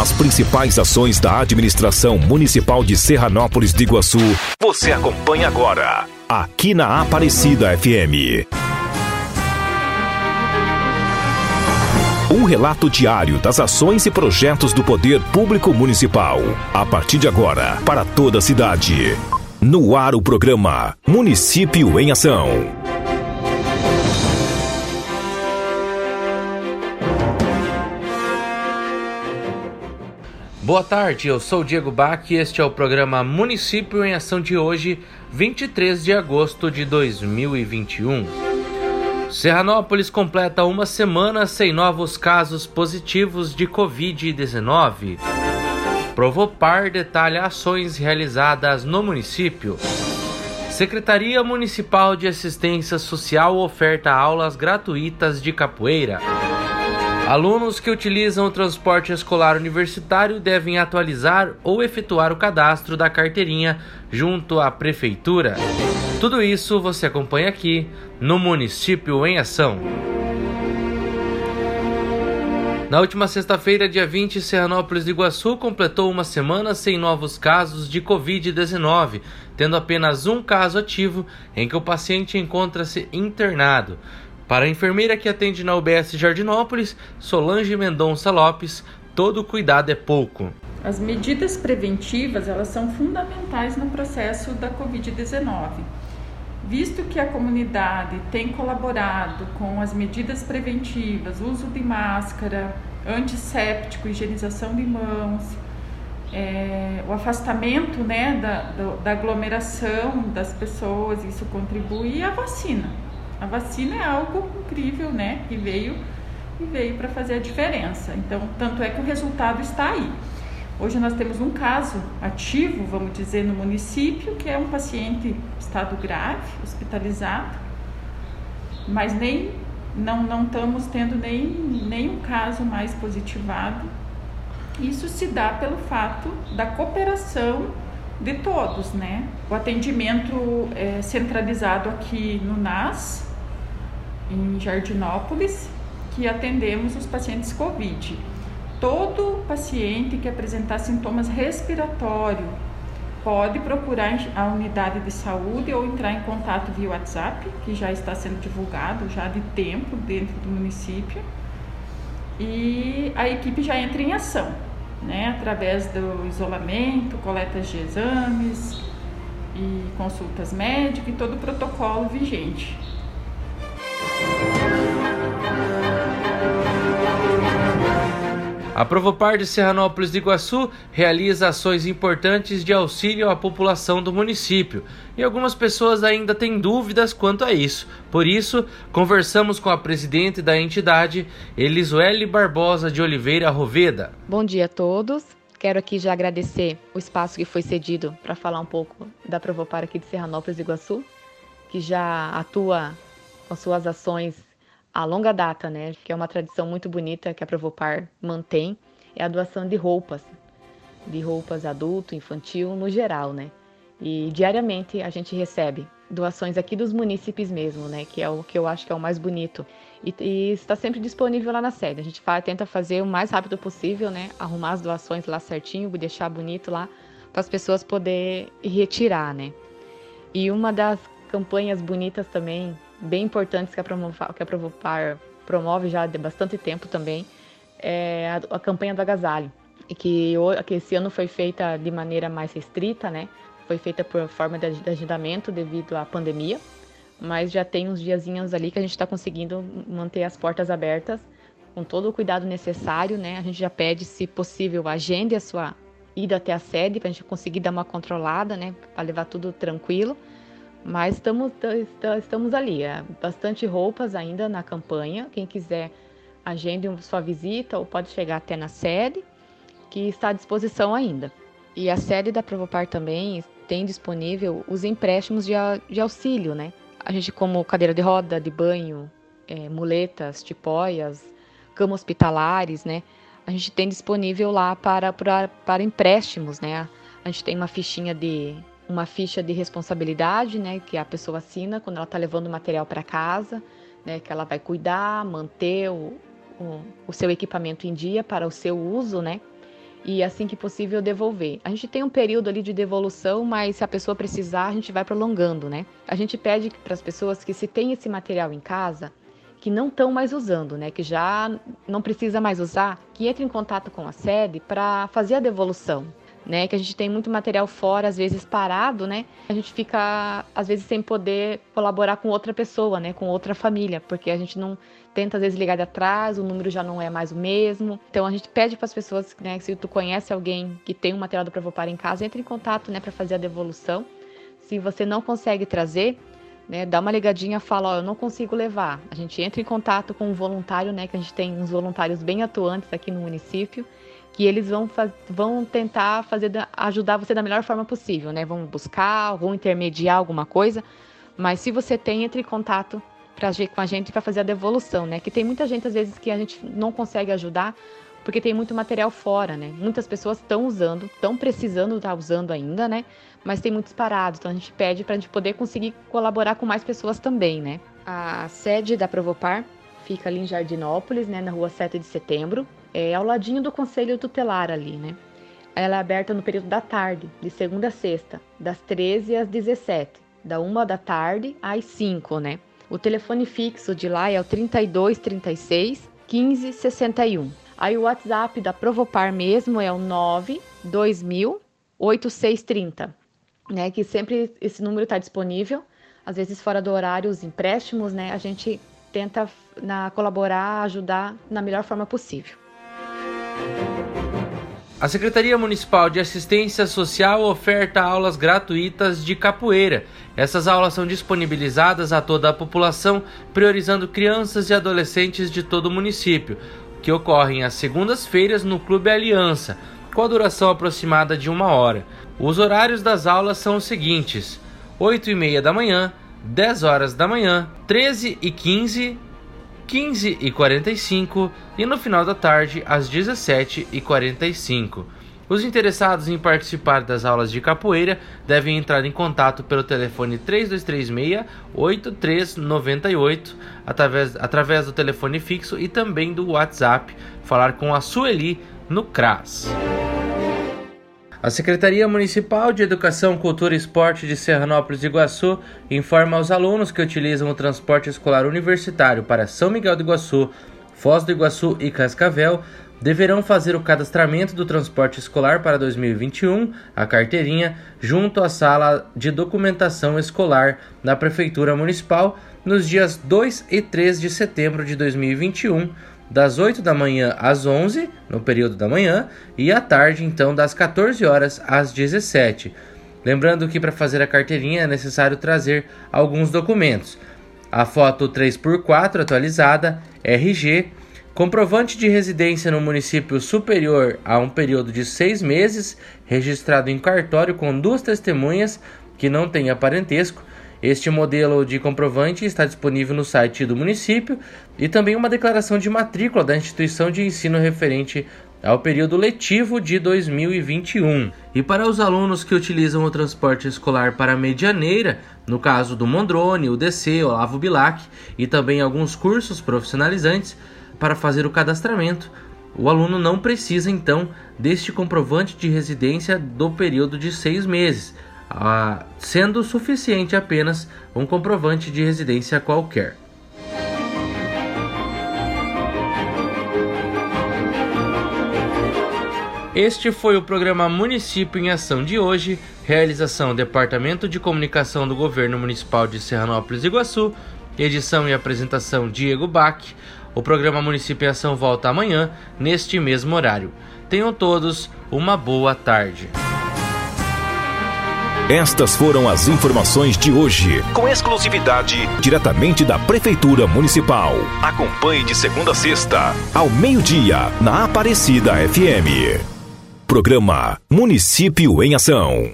As principais ações da administração municipal de Serranópolis de Iguaçu, você acompanha agora, aqui na Aparecida FM. Um relato diário das ações e projetos do Poder Público Municipal. A partir de agora, para toda a cidade. No ar o programa Município em Ação. Boa tarde, eu sou Diego Bach e este é o programa Município em Ação de hoje, 23 de agosto de 2021. Serranópolis completa uma semana sem novos casos positivos de Covid-19. Provopar detalha ações realizadas no município. Secretaria Municipal de Assistência Social oferta aulas gratuitas de capoeira. Alunos que utilizam o transporte escolar universitário devem atualizar ou efetuar o cadastro da carteirinha junto à prefeitura. Tudo isso você acompanha aqui no Município em Ação. Na última sexta-feira, dia 20, Serranópolis de Iguaçu completou uma semana sem novos casos de Covid-19, tendo apenas um caso ativo em que o paciente encontra-se internado. Para a enfermeira que atende na UBS Jardinópolis, Solange Mendonça Lopes, todo cuidado é pouco. As medidas preventivas, elas são fundamentais no processo da COVID-19. Visto que a comunidade tem colaborado com as medidas preventivas, uso de máscara, antisséptico, higienização de mãos, é, o afastamento né, da, da aglomeração das pessoas, isso contribui, e a vacina. A vacina é algo incrível, né? Que veio e veio para fazer a diferença. Então, tanto é que o resultado está aí. Hoje nós temos um caso ativo, vamos dizer, no município, que é um paciente estado grave, hospitalizado, mas nem não, não estamos tendo nem, nenhum caso mais positivado. Isso se dá pelo fato da cooperação de todos, né? O atendimento é centralizado aqui no NAS, em Jardinópolis, que atendemos os pacientes COVID. Todo paciente que apresentar sintomas respiratórios pode procurar a unidade de saúde ou entrar em contato via WhatsApp, que já está sendo divulgado já de tempo dentro do município. E a equipe já entra em ação, né, através do isolamento, coletas de exames e consultas médicas e todo o protocolo vigente. A Provopar de Serranópolis de Iguaçu realiza ações importantes de auxílio à população do município e algumas pessoas ainda têm dúvidas quanto a isso. Por isso, conversamos com a presidente da entidade, Elisuele Barbosa de Oliveira Roveda. Bom dia a todos. Quero aqui já agradecer o espaço que foi cedido para falar um pouco da Provopar aqui de Serranópolis de Iguaçu, que já atua com suas ações a longa data, né? Que é uma tradição muito bonita que a Provopar mantém, é a doação de roupas, de roupas adulto, infantil, no geral, né? E diariamente a gente recebe doações aqui dos munícipes mesmo, né? Que é o que eu acho que é o mais bonito. E, e está sempre disponível lá na sede. A gente faz, tenta fazer o mais rápido possível, né? Arrumar as doações lá certinho, deixar bonito lá para as pessoas poderem retirar, né? E uma das campanhas bonitas também bem importantes que a, Promovar, que a Provopar promove já há bastante tempo também, é a, a campanha do agasalho, e que, que esse ano foi feita de maneira mais restrita, né? Foi feita por forma de, de agendamento devido à pandemia, mas já tem uns diazinhos ali que a gente está conseguindo manter as portas abertas com todo o cuidado necessário, né? A gente já pede, se possível, agende a sua ida até a sede para a gente conseguir dar uma controlada, né? Para levar tudo tranquilo. Mas estamos, estamos ali, é, bastante roupas ainda na campanha. Quem quiser, agende sua visita ou pode chegar até na sede, que está à disposição ainda. E a sede da Provopar também tem disponível os empréstimos de, de auxílio, né? A gente, como cadeira de roda, de banho, é, muletas, tipóias, camas hospitalares, né? A gente tem disponível lá para, para, para empréstimos, né? A gente tem uma fichinha de uma ficha de responsabilidade, né, que a pessoa assina quando ela está levando o material para casa, né, que ela vai cuidar, manter o, o, o, seu equipamento em dia para o seu uso, né, e assim que possível devolver. A gente tem um período ali de devolução, mas se a pessoa precisar, a gente vai prolongando, né? A gente pede para as pessoas que se tem esse material em casa, que não estão mais usando, né, que já não precisa mais usar, que entre em contato com a sede para fazer a devolução né? Que a gente tem muito material fora, às vezes parado, né? A gente fica, às vezes, sem poder colaborar com outra pessoa, né? Com outra família, porque a gente não tenta, às vezes, ligar de atrás, o número já não é mais o mesmo. Então, a gente pede para as pessoas, né? Se tu conhece alguém que tem um material do Provopar em casa, entre em contato, né? Para fazer a devolução. Se você não consegue trazer, né, dá uma ligadinha, fala, ó, eu não consigo levar. A gente entra em contato com um voluntário, né, que a gente tem uns voluntários bem atuantes aqui no município, que eles vão, vão tentar fazer ajudar você da melhor forma possível, né? Vão buscar, vão intermediar alguma coisa, mas se você tem, entre em contato pra, com a gente para fazer a devolução, né? Que tem muita gente às vezes que a gente não consegue ajudar porque tem muito material fora, né? Muitas pessoas estão usando, estão precisando estar tá usando ainda, né? Mas tem muitos parados, então a gente pede para a gente poder conseguir colaborar com mais pessoas também, né? A sede da Provopar fica ali em Jardinópolis, né, na rua 7 de setembro é, ao ladinho do conselho tutelar ali, né? Ela é aberta no período da tarde, de segunda a sexta, das 13 às 17, da 1 da tarde às 5, né? O telefone fixo de lá é o 32 36 15 61. Aí o WhatsApp da Provopar mesmo é o 92000 8630, né? Que sempre esse número está disponível. Às vezes fora do horário, os empréstimos, né? A gente tenta na, colaborar, ajudar na melhor forma possível. A Secretaria Municipal de Assistência Social oferta aulas gratuitas de capoeira. Essas aulas são disponibilizadas a toda a população, priorizando crianças e adolescentes de todo o município, que ocorrem às segundas-feiras no Clube Aliança, com a duração aproximada de uma hora. Os horários das aulas são os seguintes: 8 e meia da manhã, 10 horas da manhã, 13 e 15 15 e 45 no final da tarde às 17 e 45. Os interessados em participar das aulas de capoeira devem entrar em contato pelo telefone 3236-8398, através, através do telefone fixo e também do WhatsApp, falar com a Sueli no CRAS. A Secretaria Municipal de Educação, Cultura e Esporte de Serranópolis do Iguaçu informa aos alunos que utilizam o transporte escolar universitário para São Miguel do Iguaçu, Foz do Iguaçu e Cascavel deverão fazer o cadastramento do transporte escolar para 2021, a carteirinha, junto à sala de documentação escolar da Prefeitura Municipal nos dias 2 e 3 de setembro de 2021 das 8 da manhã às 11, no período da manhã, e à tarde, então, das 14 horas às 17. Lembrando que para fazer a carteirinha é necessário trazer alguns documentos: a foto 3x4 atualizada, RG, comprovante de residência no município superior a um período de seis meses, registrado em cartório com duas testemunhas que não tenha parentesco este modelo de comprovante está disponível no site do município e também uma declaração de matrícula da instituição de ensino referente ao período letivo de 2021. E para os alunos que utilizam o transporte escolar para Medianeira, no caso do Mondrone, o DC, Olavo Bilac e também alguns cursos profissionalizantes, para fazer o cadastramento, o aluno não precisa então deste comprovante de residência do período de seis meses ah, sendo suficiente apenas um comprovante de residência qualquer. Este foi o programa Município em Ação de hoje, realização Departamento de Comunicação do Governo Municipal de Serranópolis Iguaçu, edição e apresentação Diego Bach. O programa Município em Ação volta amanhã, neste mesmo horário. Tenham todos uma boa tarde. Estas foram as informações de hoje, com exclusividade diretamente da Prefeitura Municipal. Acompanhe de segunda a sexta, ao meio-dia, na Aparecida FM. Programa Município em Ação.